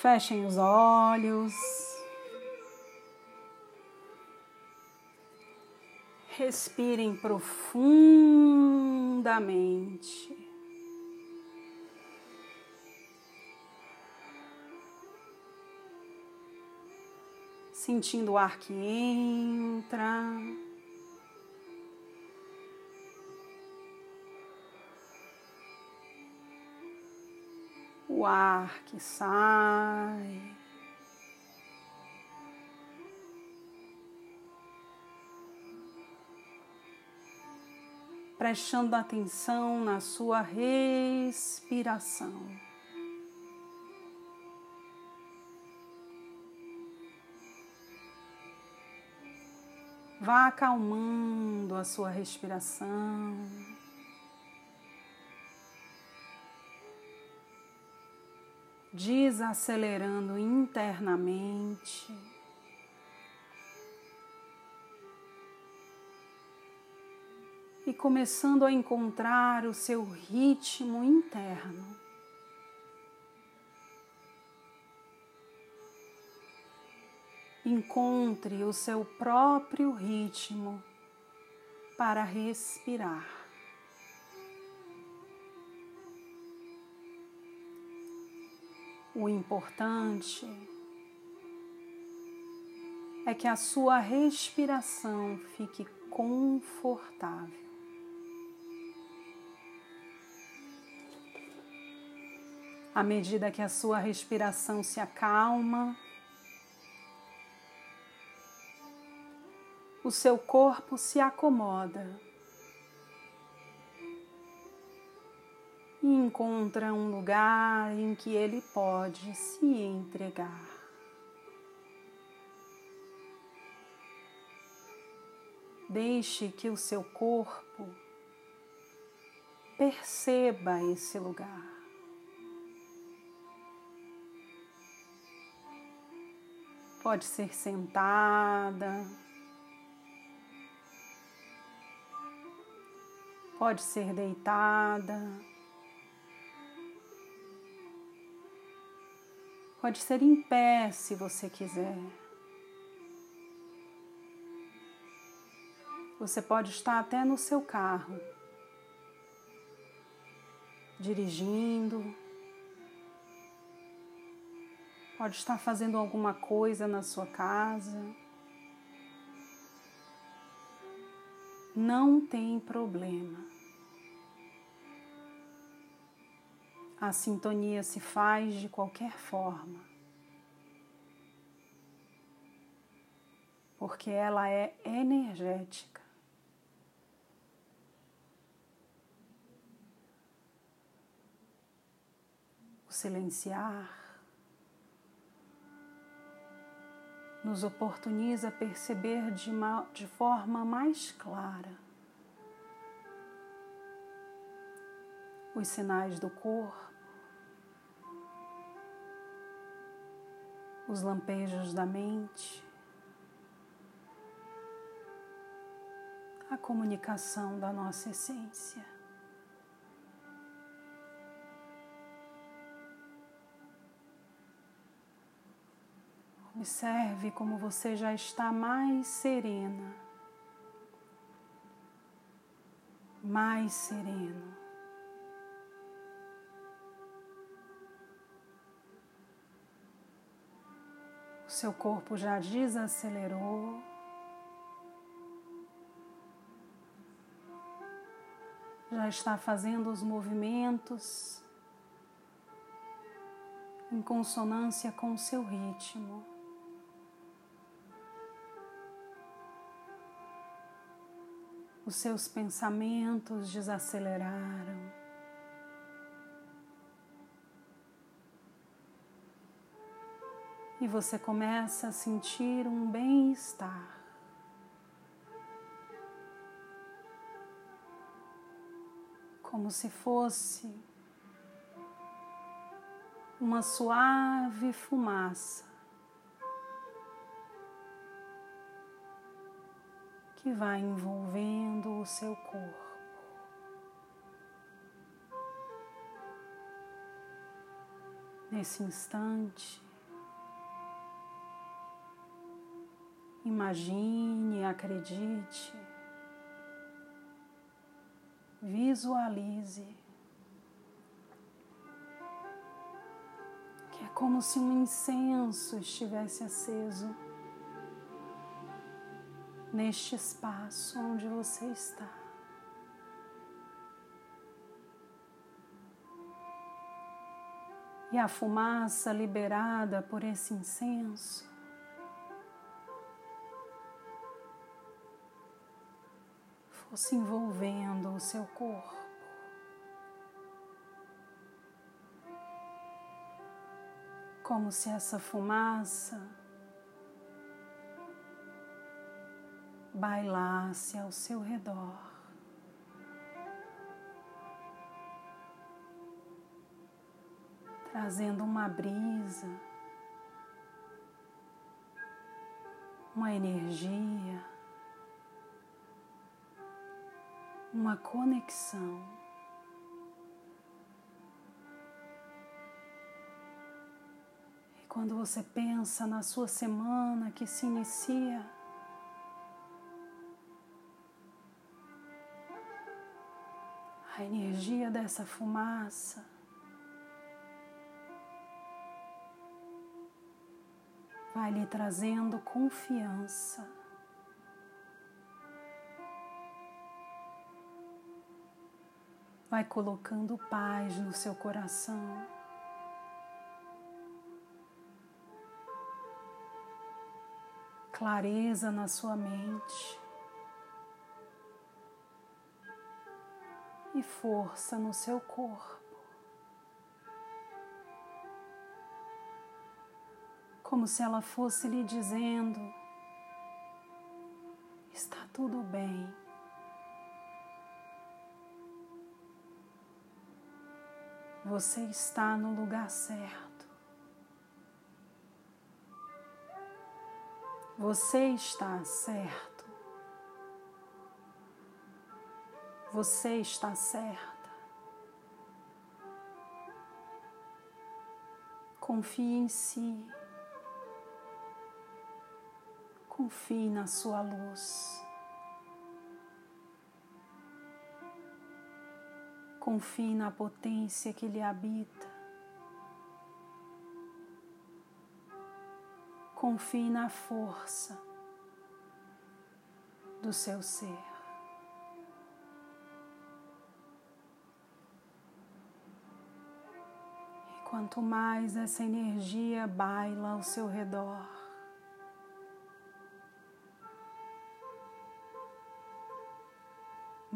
Fechem os olhos. Respirem profundamente. Sentindo o ar que entra. O ar que sai. Prestando atenção na sua respiração. Vá acalmando a sua respiração. Desacelerando internamente. E começando a encontrar o seu ritmo interno. Encontre o seu próprio ritmo para respirar. O importante é que a sua respiração fique confortável. À medida que a sua respiração se acalma, o seu corpo se acomoda. Encontra um lugar em que ele pode se entregar. Deixe que o seu corpo perceba esse lugar. Pode ser sentada, pode ser deitada. Pode ser em pé se você quiser. Você pode estar até no seu carro, dirigindo. Pode estar fazendo alguma coisa na sua casa. Não tem problema. A sintonia se faz de qualquer forma, porque ela é energética. O silenciar nos oportuniza perceber de, uma, de forma mais clara os sinais do corpo os lampejos da mente, a comunicação da nossa essência. Observe como você já está mais serena, mais sereno. Seu corpo já desacelerou. Já está fazendo os movimentos em consonância com o seu ritmo. Os seus pensamentos desaceleraram. E você começa a sentir um bem-estar. Como se fosse uma suave fumaça que vai envolvendo o seu corpo. Nesse instante, Imagine, acredite, visualize que é como se um incenso estivesse aceso neste espaço onde você está. E a fumaça liberada por esse incenso fosse envolvendo o seu corpo. Como se essa fumaça bailasse ao seu redor. Trazendo uma brisa, uma energia, uma conexão. E quando você pensa na sua semana que se inicia, a energia dessa fumaça vai lhe trazendo confiança. Vai colocando paz no seu coração. Clareza na sua mente. e força no seu corpo. Como se ela fosse lhe dizendo: está tudo bem. Você está no lugar certo. Você está certo. Você está certa. Confie em si. Confie na sua luz. Confie na potência que lhe habita. Confie na força do seu ser. Quanto mais essa energia baila ao seu redor,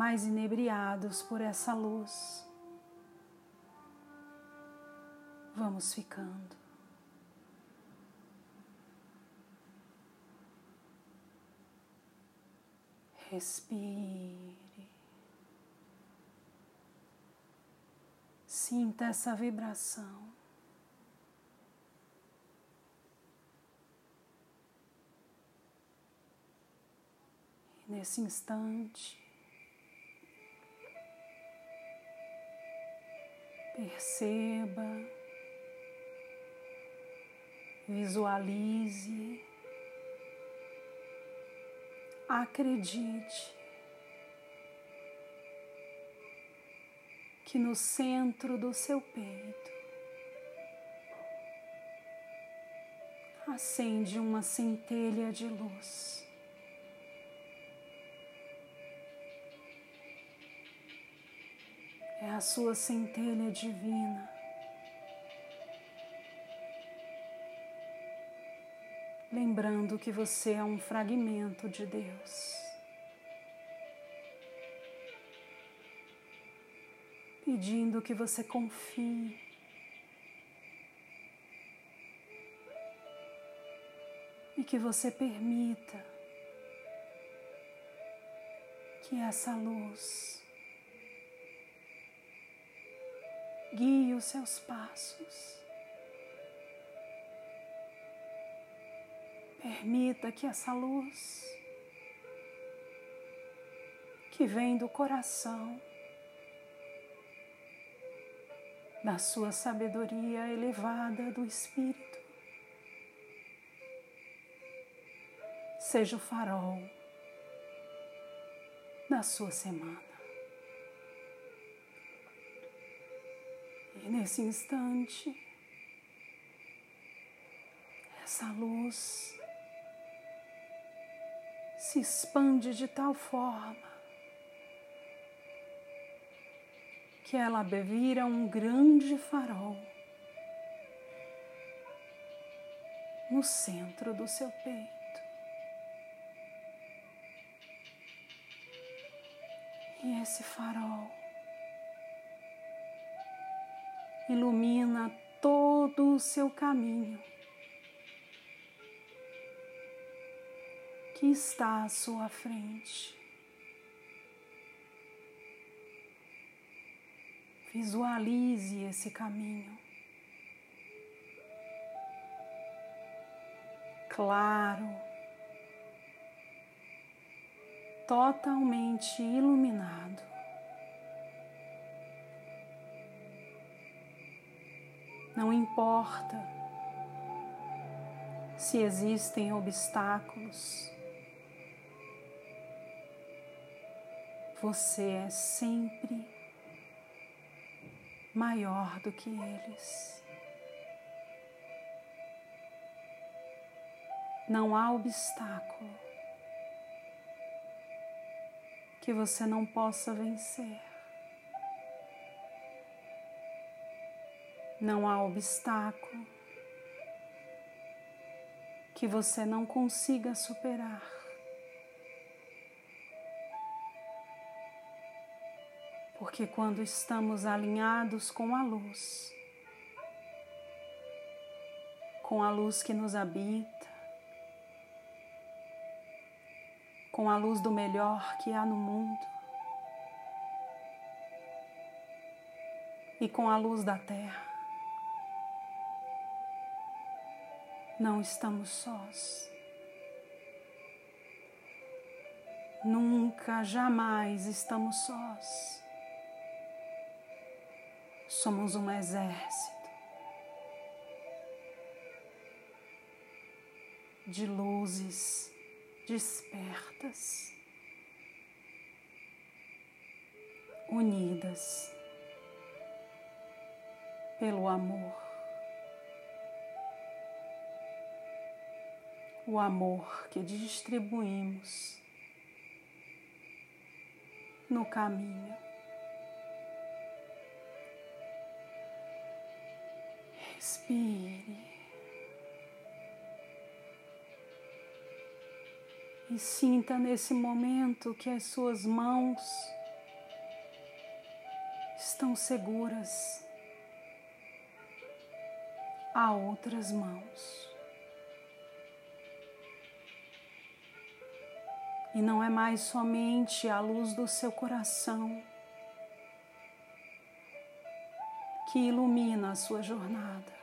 mais inebriados por essa luz, vamos ficando. Respire. Sinta essa vibração. Nesse instante, perceba, visualize, acredite que no centro do seu peito acende uma centelha de luz. É a sua centelha divina. Lembrando que você é um fragmento de Deus. pedindo que você confie. E que você permita que essa luz guie os seus passos. Permita que essa luz que vem do coração da sua sabedoria elevada do Espírito. seja o farol da sua semana. E nesse instante, essa luz se expande de tal forma que ela vira um grande farol no centro do seu peito. E esse farol ilumina todo o seu caminho que está à sua frente. Visualize esse caminho. Claro, totalmente iluminado. Não importa se existem obstáculos, você é sempre maior do que eles. Não há obstáculo que você não possa vencer. Não há obstáculo que você não consiga superar. Porque quando estamos alinhados com a luz, com a luz que nos habita, com a luz do melhor que há no mundo e com a luz da terra. Não estamos sós. Nunca, jamais estamos sós. Somos um exército de luzes despertas, unidas pelo amor. O amor que distribuímos no caminho. Respire. E sinta nesse momento que as suas mãos estão seguras a outras mãos. E não é mais somente a luz do seu coração que ilumina a sua jornada.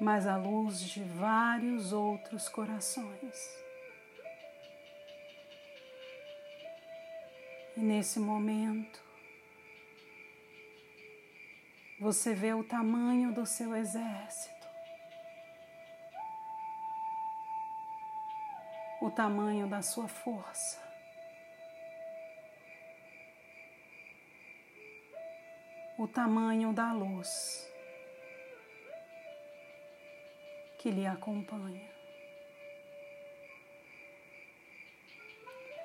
mas a luz de vários outros corações. E nesse momento, você vê o tamanho do seu exército, o tamanho da sua força. O tamanho da luz que lhe acompanha.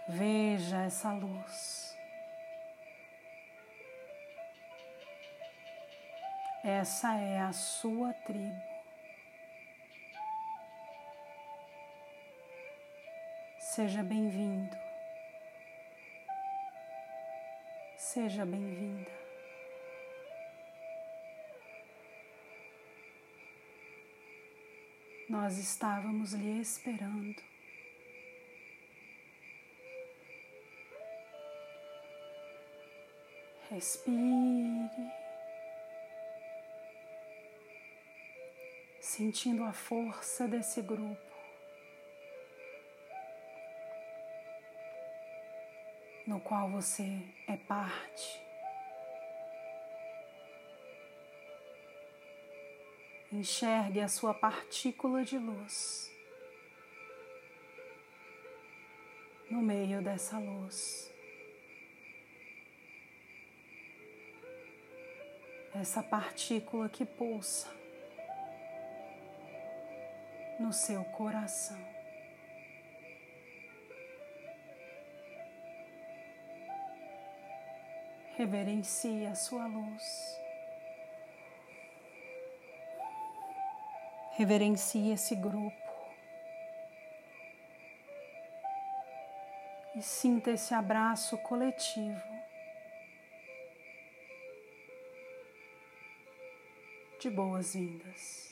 Veja essa luz. Essa é a sua tribo. Seja bem-vindo. Seja bem-vinda. Nós estávamos lhe esperando. Respire, sentindo a força desse grupo, no qual você é parte. Enxergue a sua partícula de luz no meio dessa luz. Essa partícula que pulsa no seu coração. Reverencie a sua luz. Reverencie esse grupo. E sinta esse abraço coletivo. De boas-vindas.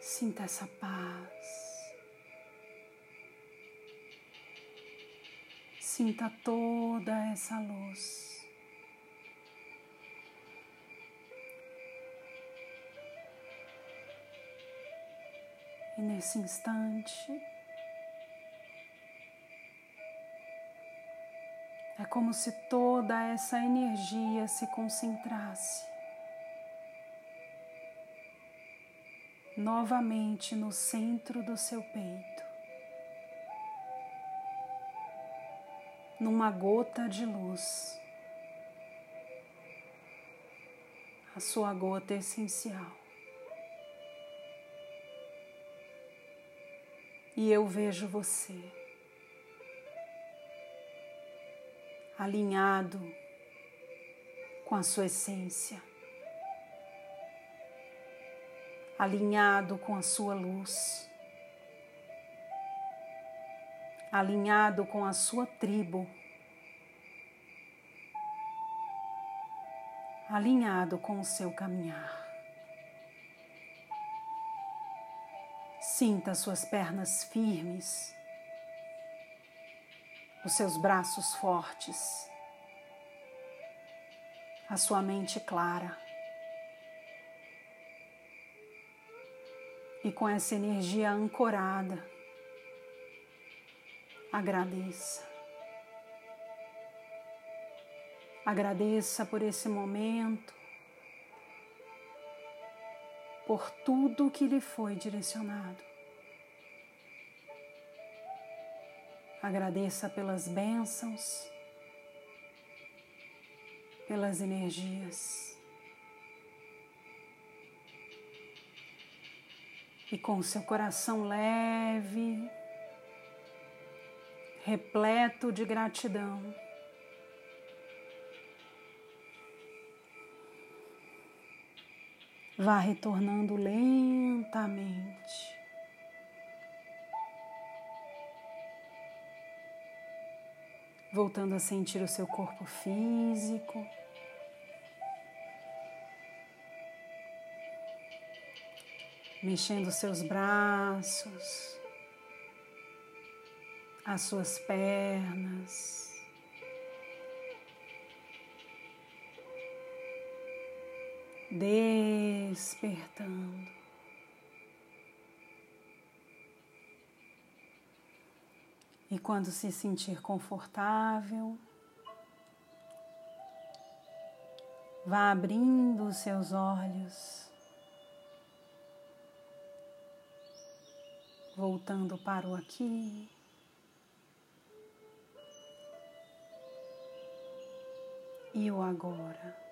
Sinta essa paz. Sinta toda essa luz. E nesse instante, é como se toda essa energia se concentrasse novamente no centro do seu peito. Numa gota de luz. A sua gota essencial. E eu vejo você alinhado com a sua essência, alinhado com a sua luz. Alinhado com a sua tribo, alinhado com o seu caminhar. Sinta suas pernas firmes, os seus braços fortes, a sua mente clara. E com essa energia ancorada, Agradeça. Agradeça por esse momento, por tudo que lhe foi direcionado. Agradeça pelas bênçãos, pelas energias. E com seu coração leve, repleto de gratidão. Vá retornando lentamente. Voltando a sentir o seu corpo físico. Mexendo seus braços as suas pernas. Despertando. E quando se sentir confortável, vá abrindo os seus olhos, voltando para o aqui e o agora.